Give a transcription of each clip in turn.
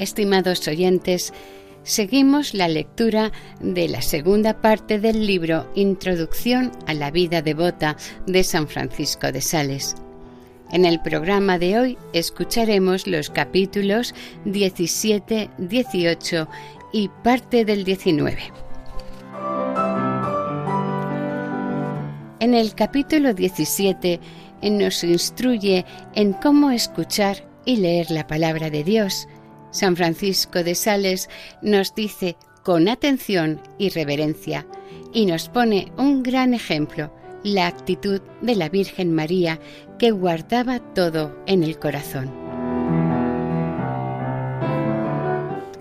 Estimados oyentes, seguimos la lectura de la segunda parte del libro Introducción a la vida devota de San Francisco de Sales. En el programa de hoy escucharemos los capítulos 17, 18 y parte del 19. En el capítulo 17 nos instruye en cómo escuchar y leer la palabra de Dios, San Francisco de Sales nos dice con atención y reverencia y nos pone un gran ejemplo, la actitud de la Virgen María que guardaba todo en el corazón.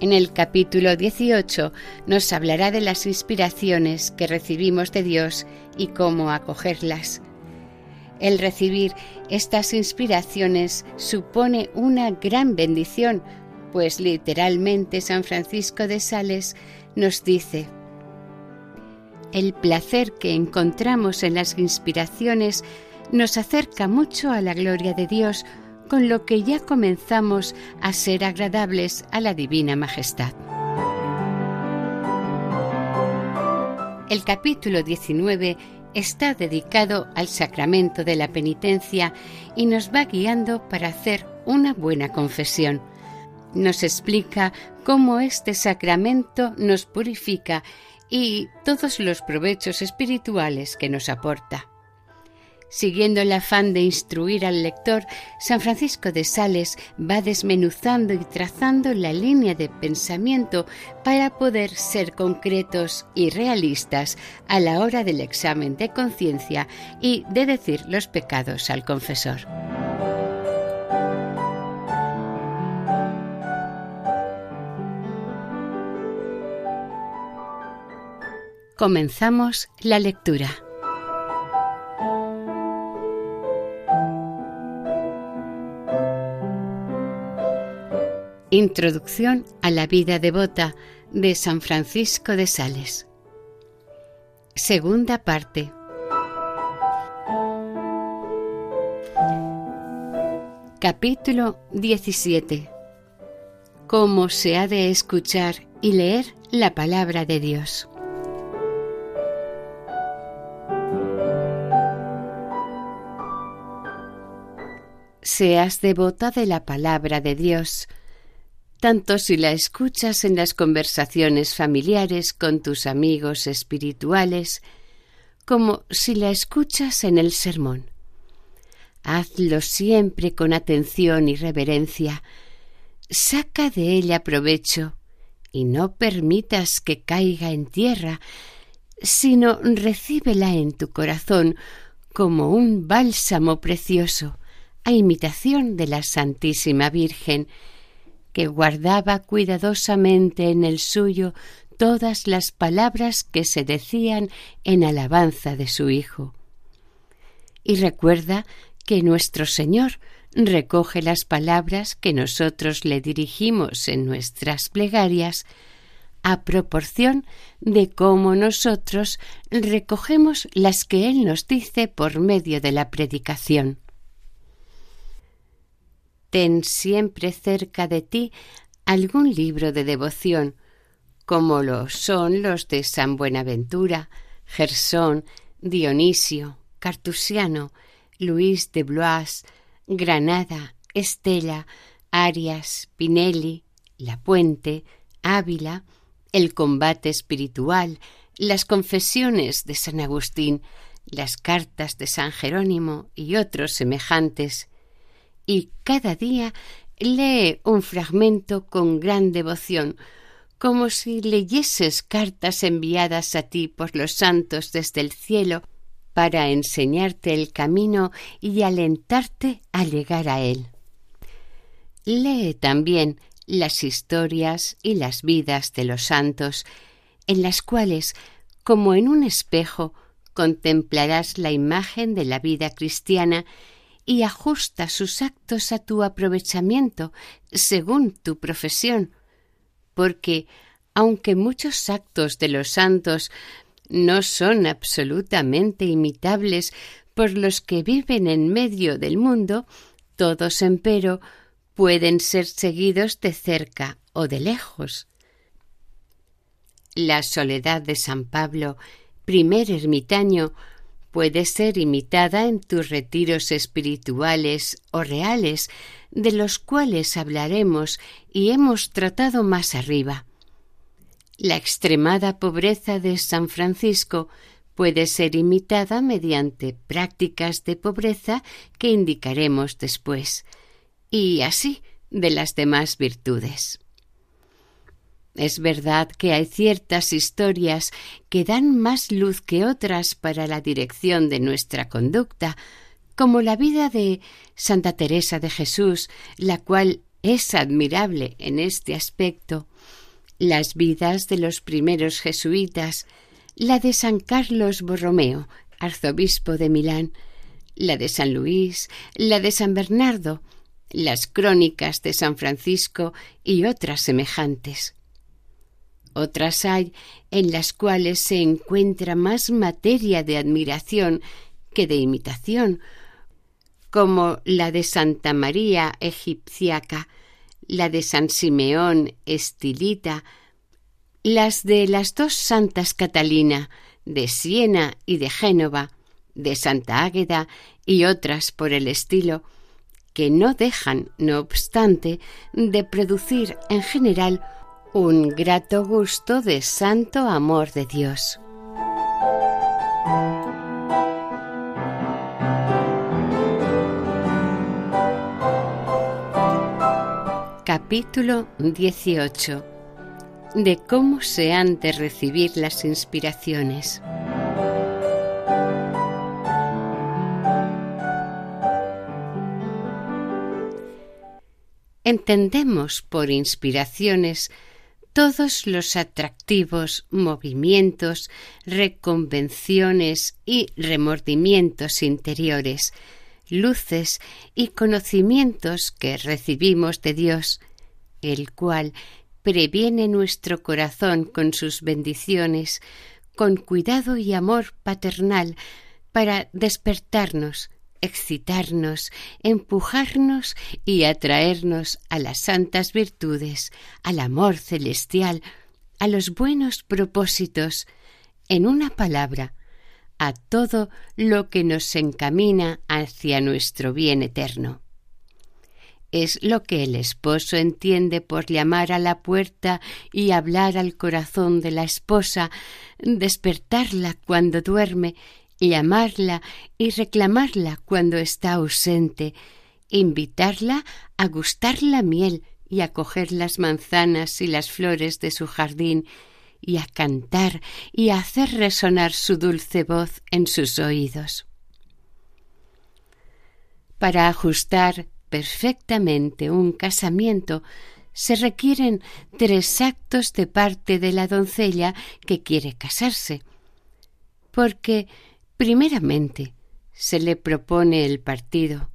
En el capítulo 18 nos hablará de las inspiraciones que recibimos de Dios y cómo acogerlas. El recibir estas inspiraciones supone una gran bendición pues literalmente San Francisco de Sales nos dice, el placer que encontramos en las inspiraciones nos acerca mucho a la gloria de Dios, con lo que ya comenzamos a ser agradables a la Divina Majestad. El capítulo 19 está dedicado al sacramento de la penitencia y nos va guiando para hacer una buena confesión nos explica cómo este sacramento nos purifica y todos los provechos espirituales que nos aporta. Siguiendo el afán de instruir al lector, San Francisco de Sales va desmenuzando y trazando la línea de pensamiento para poder ser concretos y realistas a la hora del examen de conciencia y de decir los pecados al confesor. Comenzamos la lectura. Introducción a la vida devota de San Francisco de Sales. Segunda parte. Capítulo 17. Cómo se ha de escuchar y leer la palabra de Dios. Seas devota de la palabra de Dios, tanto si la escuchas en las conversaciones familiares con tus amigos espirituales, como si la escuchas en el sermón. Hazlo siempre con atención y reverencia, saca de ella provecho y no permitas que caiga en tierra, sino recíbela en tu corazón como un bálsamo precioso a imitación de la Santísima Virgen, que guardaba cuidadosamente en el suyo todas las palabras que se decían en alabanza de su Hijo. Y recuerda que nuestro Señor recoge las palabras que nosotros le dirigimos en nuestras plegarias a proporción de cómo nosotros recogemos las que Él nos dice por medio de la predicación. Ten siempre cerca de ti algún libro de devoción, como lo son los de San Buenaventura, Gersón, Dionisio, Cartusiano, Luis de Blois, Granada, Estela, Arias, Pinelli, La Puente, Ávila, el combate espiritual, las confesiones de San Agustín, las cartas de San Jerónimo y otros semejantes, y cada día lee un fragmento con gran devoción, como si leyeses cartas enviadas a ti por los santos desde el cielo para enseñarte el camino y alentarte a llegar a él. Lee también las historias y las vidas de los santos, en las cuales, como en un espejo, contemplarás la imagen de la vida cristiana y ajusta sus actos a tu aprovechamiento según tu profesión, porque aunque muchos actos de los santos no son absolutamente imitables por los que viven en medio del mundo, todos empero pueden ser seguidos de cerca o de lejos. La soledad de San Pablo, primer ermitaño, puede ser imitada en tus retiros espirituales o reales, de los cuales hablaremos y hemos tratado más arriba. La extremada pobreza de San Francisco puede ser imitada mediante prácticas de pobreza que indicaremos después y así de las demás virtudes. Es verdad que hay ciertas historias que dan más luz que otras para la dirección de nuestra conducta, como la vida de Santa Teresa de Jesús, la cual es admirable en este aspecto, las vidas de los primeros jesuitas, la de San Carlos Borromeo, arzobispo de Milán, la de San Luis, la de San Bernardo, las crónicas de San Francisco y otras semejantes. Otras hay en las cuales se encuentra más materia de admiración que de imitación, como la de Santa María Egipciaca, la de San Simeón Estilita, las de las dos Santas Catalina, de Siena y de Génova, de Santa Águeda y otras por el estilo, que no dejan, no obstante, de producir en general un grato gusto de santo amor de Dios. Capítulo 18 de cómo se han de recibir las inspiraciones. Entendemos por inspiraciones todos los atractivos movimientos, reconvenciones y remordimientos interiores, luces y conocimientos que recibimos de Dios, el cual previene nuestro corazón con sus bendiciones, con cuidado y amor paternal, para despertarnos, excitarnos, empujarnos y atraernos a las santas virtudes, al amor celestial, a los buenos propósitos, en una palabra, a todo lo que nos encamina hacia nuestro bien eterno. Es lo que el esposo entiende por llamar a la puerta y hablar al corazón de la esposa, despertarla cuando duerme llamarla y reclamarla cuando está ausente, invitarla a gustar la miel y a coger las manzanas y las flores de su jardín, y a cantar y a hacer resonar su dulce voz en sus oídos. Para ajustar perfectamente un casamiento se requieren tres actos de parte de la doncella que quiere casarse, porque Primeramente, se le propone el partido.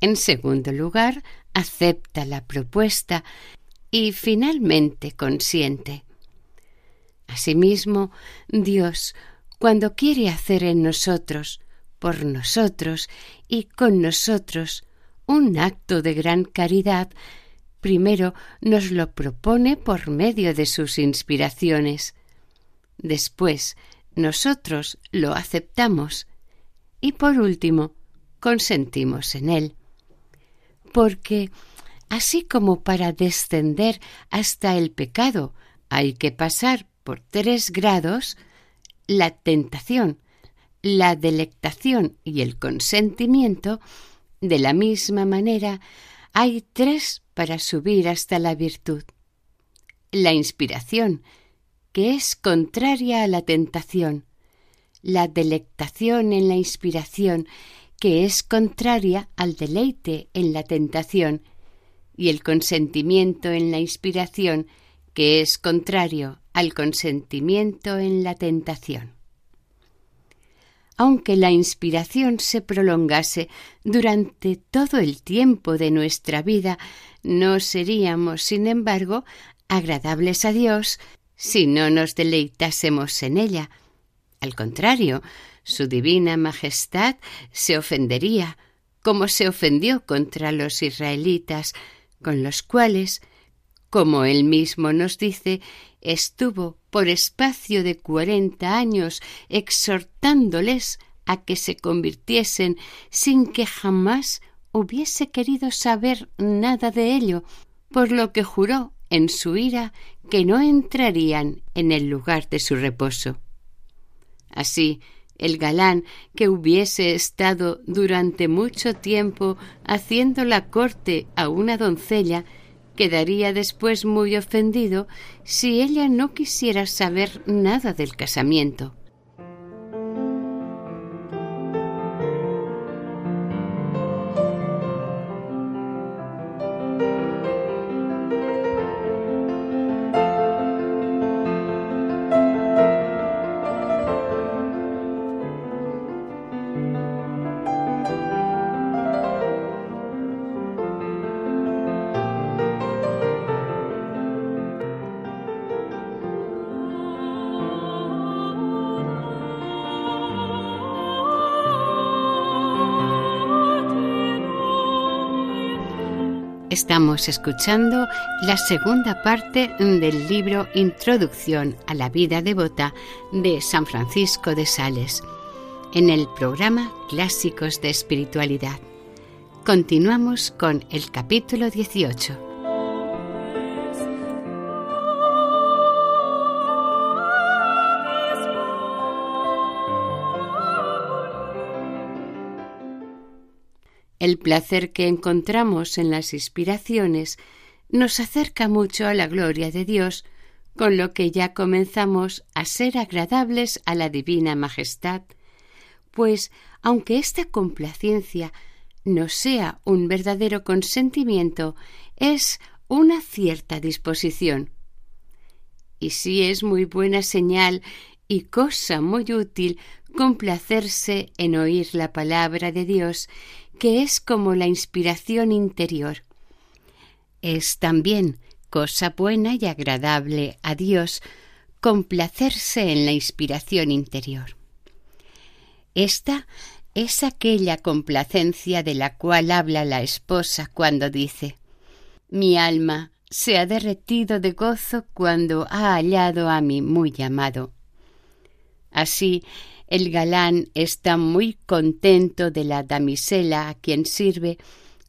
En segundo lugar, acepta la propuesta y finalmente consiente. Asimismo, Dios, cuando quiere hacer en nosotros, por nosotros y con nosotros un acto de gran caridad, primero nos lo propone por medio de sus inspiraciones. Después, nosotros lo aceptamos y por último, consentimos en él. Porque, así como para descender hasta el pecado hay que pasar por tres grados, la tentación, la delectación y el consentimiento, de la misma manera hay tres para subir hasta la virtud. La inspiración, que es contraria a la tentación, la delectación en la inspiración, que es contraria al deleite en la tentación, y el consentimiento en la inspiración, que es contrario al consentimiento en la tentación. Aunque la inspiración se prolongase durante todo el tiempo de nuestra vida, no seríamos, sin embargo, agradables a Dios si no nos deleitásemos en ella. Al contrario, su divina majestad se ofendería, como se ofendió contra los israelitas, con los cuales, como él mismo nos dice, estuvo por espacio de cuarenta años exhortándoles a que se convirtiesen sin que jamás hubiese querido saber nada de ello, por lo que juró en su ira que no entrarían en el lugar de su reposo. Así, el galán que hubiese estado durante mucho tiempo haciendo la corte a una doncella quedaría después muy ofendido si ella no quisiera saber nada del casamiento. Estamos escuchando la segunda parte del libro Introducción a la vida devota de San Francisco de Sales, en el programa Clásicos de Espiritualidad. Continuamos con el capítulo 18. El placer que encontramos en las inspiraciones nos acerca mucho a la gloria de Dios, con lo que ya comenzamos a ser agradables a la divina majestad, pues aunque esta complacencia no sea un verdadero consentimiento, es una cierta disposición. Y sí es muy buena señal y cosa muy útil complacerse en oír la palabra de Dios que es como la inspiración interior. Es también cosa buena y agradable a Dios complacerse en la inspiración interior. Esta es aquella complacencia de la cual habla la esposa cuando dice Mi alma se ha derretido de gozo cuando ha hallado a mi muy amado. Así el galán está muy contento de la damisela a quien sirve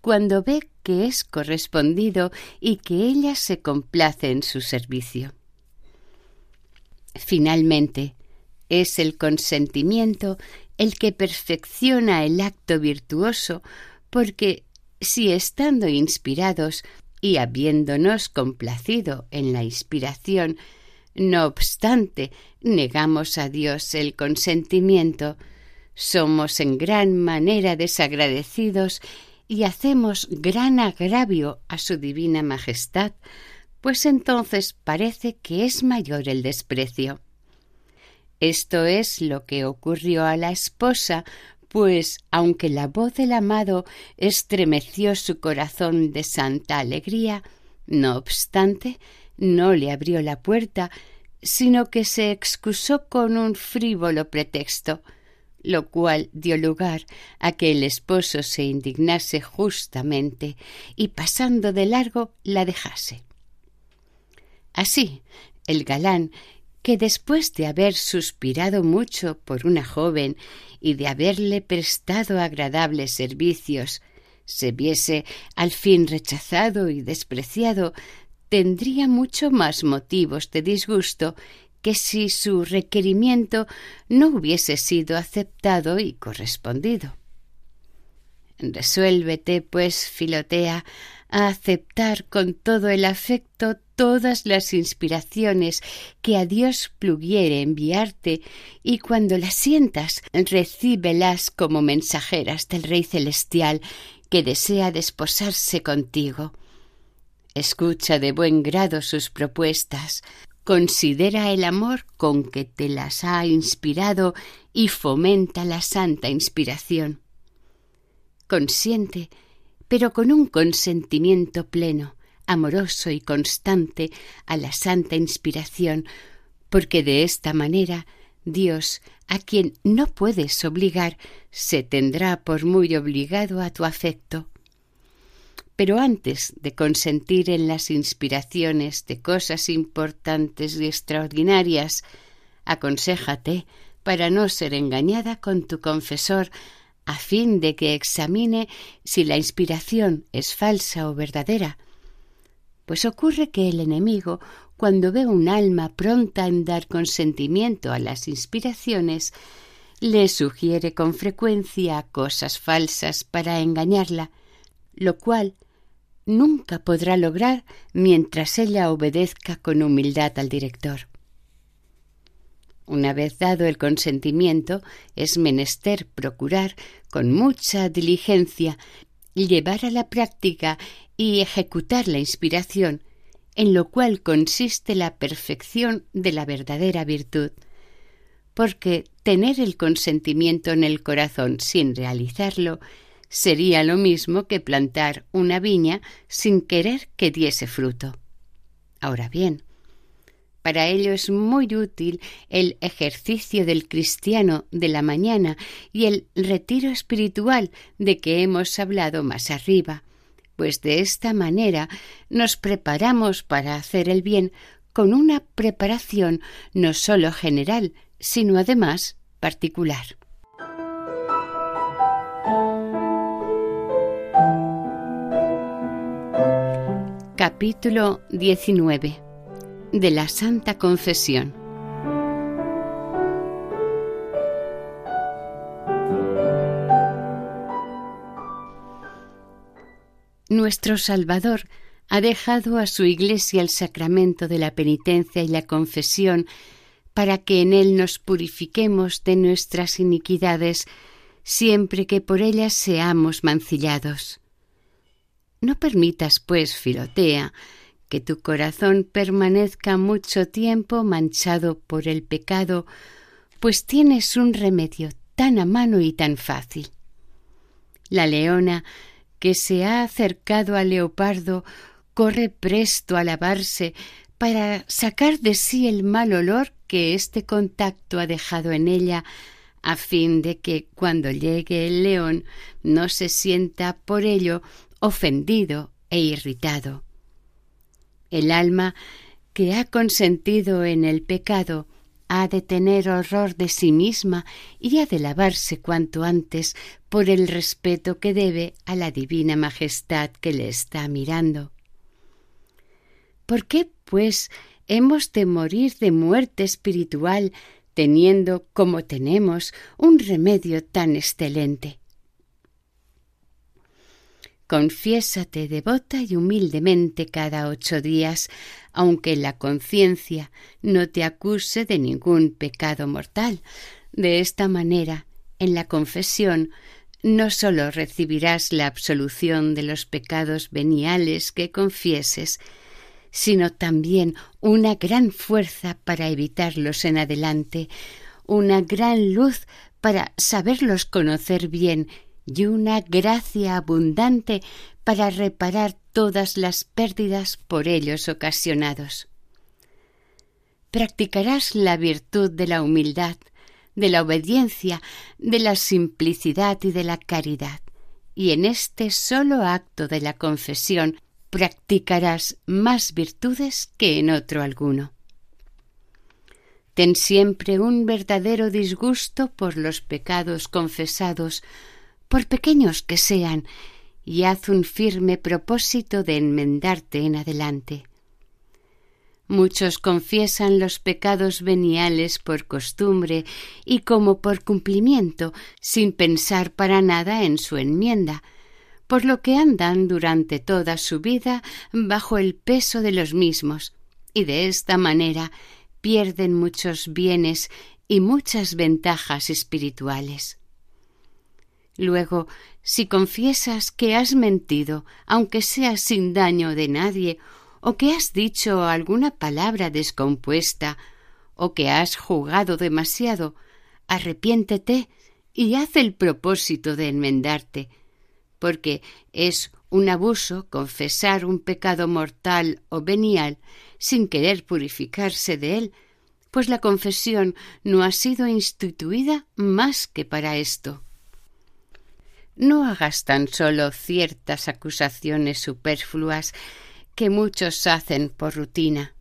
cuando ve que es correspondido y que ella se complace en su servicio. Finalmente, es el consentimiento el que perfecciona el acto virtuoso, porque si estando inspirados y habiéndonos complacido en la inspiración, no obstante, negamos a Dios el consentimiento, somos en gran manera desagradecidos y hacemos gran agravio a su divina majestad, pues entonces parece que es mayor el desprecio. Esto es lo que ocurrió a la esposa, pues aunque la voz del amado estremeció su corazón de santa alegría, no obstante, no le abrió la puerta, sino que se excusó con un frívolo pretexto, lo cual dio lugar a que el esposo se indignase justamente y pasando de largo la dejase. Así, el galán, que después de haber suspirado mucho por una joven y de haberle prestado agradables servicios, se viese al fin rechazado y despreciado, tendría mucho más motivos de disgusto que si su requerimiento no hubiese sido aceptado y correspondido. Resuélvete, pues, Filotea, a aceptar con todo el afecto todas las inspiraciones que a Dios pluguiere enviarte y cuando las sientas recíbelas como mensajeras del Rey Celestial que desea desposarse contigo. Escucha de buen grado sus propuestas, considera el amor con que te las ha inspirado y fomenta la santa inspiración. Consiente, pero con un consentimiento pleno, amoroso y constante a la santa inspiración, porque de esta manera Dios, a quien no puedes obligar, se tendrá por muy obligado a tu afecto. Pero antes de consentir en las inspiraciones de cosas importantes y extraordinarias, aconséjate para no ser engañada con tu confesor, a fin de que examine si la inspiración es falsa o verdadera. Pues ocurre que el enemigo, cuando ve un alma pronta en dar consentimiento a las inspiraciones, le sugiere con frecuencia cosas falsas para engañarla, lo cual nunca podrá lograr mientras ella obedezca con humildad al director. Una vez dado el consentimiento, es menester procurar con mucha diligencia llevar a la práctica y ejecutar la inspiración, en lo cual consiste la perfección de la verdadera virtud, porque tener el consentimiento en el corazón sin realizarlo sería lo mismo que plantar una viña sin querer que diese fruto. Ahora bien, para ello es muy útil el ejercicio del cristiano de la mañana y el retiro espiritual de que hemos hablado más arriba, pues de esta manera nos preparamos para hacer el bien con una preparación no sólo general, sino además particular. Capítulo 19 de la Santa Confesión Nuestro Salvador ha dejado a su Iglesia el sacramento de la penitencia y la confesión para que en él nos purifiquemos de nuestras iniquidades siempre que por ellas seamos mancillados. No permitas, pues, Filotea, que tu corazón permanezca mucho tiempo manchado por el pecado, pues tienes un remedio tan a mano y tan fácil. La leona, que se ha acercado al leopardo, corre presto a lavarse para sacar de sí el mal olor que este contacto ha dejado en ella, a fin de que cuando llegue el león no se sienta por ello ofendido e irritado. El alma que ha consentido en el pecado ha de tener horror de sí misma y ha de lavarse cuanto antes por el respeto que debe a la divina majestad que le está mirando. ¿Por qué, pues, hemos de morir de muerte espiritual teniendo, como tenemos, un remedio tan excelente? Confiésate devota y humildemente cada ocho días, aunque la conciencia no te acuse de ningún pecado mortal. De esta manera, en la confesión, no sólo recibirás la absolución de los pecados veniales que confieses, sino también una gran fuerza para evitarlos en adelante, una gran luz para saberlos conocer bien y una gracia abundante para reparar todas las pérdidas por ellos ocasionados. Practicarás la virtud de la humildad, de la obediencia, de la simplicidad y de la caridad. Y en este solo acto de la confesión practicarás más virtudes que en otro alguno. Ten siempre un verdadero disgusto por los pecados confesados, por pequeños que sean, y haz un firme propósito de enmendarte en adelante. Muchos confiesan los pecados veniales por costumbre y como por cumplimiento, sin pensar para nada en su enmienda, por lo que andan durante toda su vida bajo el peso de los mismos, y de esta manera pierden muchos bienes y muchas ventajas espirituales. Luego, si confiesas que has mentido, aunque sea sin daño de nadie, o que has dicho alguna palabra descompuesta, o que has jugado demasiado, arrepiéntete y haz el propósito de enmendarte, porque es un abuso confesar un pecado mortal o venial sin querer purificarse de él, pues la confesión no ha sido instituida más que para esto. No hagas tan solo ciertas acusaciones superfluas que muchos hacen por rutina.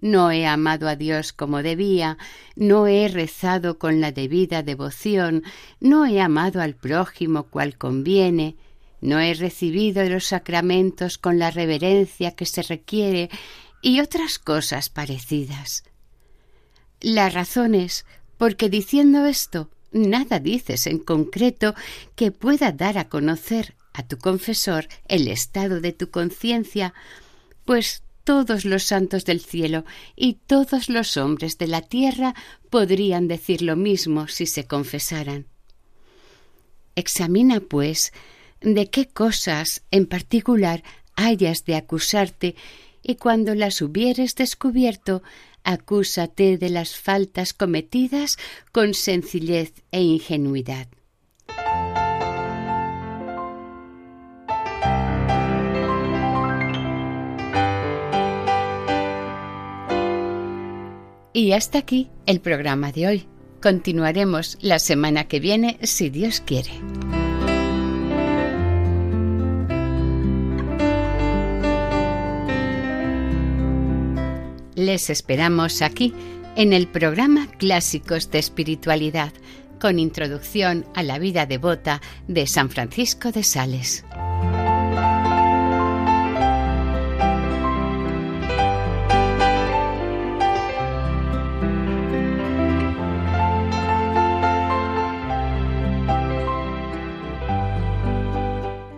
No he amado a Dios como debía, no he rezado con la debida devoción, no he amado al prójimo cual conviene, no he recibido los sacramentos con la reverencia que se requiere y otras cosas parecidas. La razón es porque diciendo esto nada dices en concreto que pueda dar a conocer a tu confesor el estado de tu conciencia, pues todos los santos del cielo y todos los hombres de la tierra podrían decir lo mismo si se confesaran. Examina, pues, de qué cosas en particular hayas de acusarte y cuando las hubieres descubierto, acúsate de las faltas cometidas con sencillez e ingenuidad. Y hasta aquí el programa de hoy. Continuaremos la semana que viene si Dios quiere. Les esperamos aquí en el programa Clásicos de Espiritualidad, con introducción a la vida devota de San Francisco de Sales.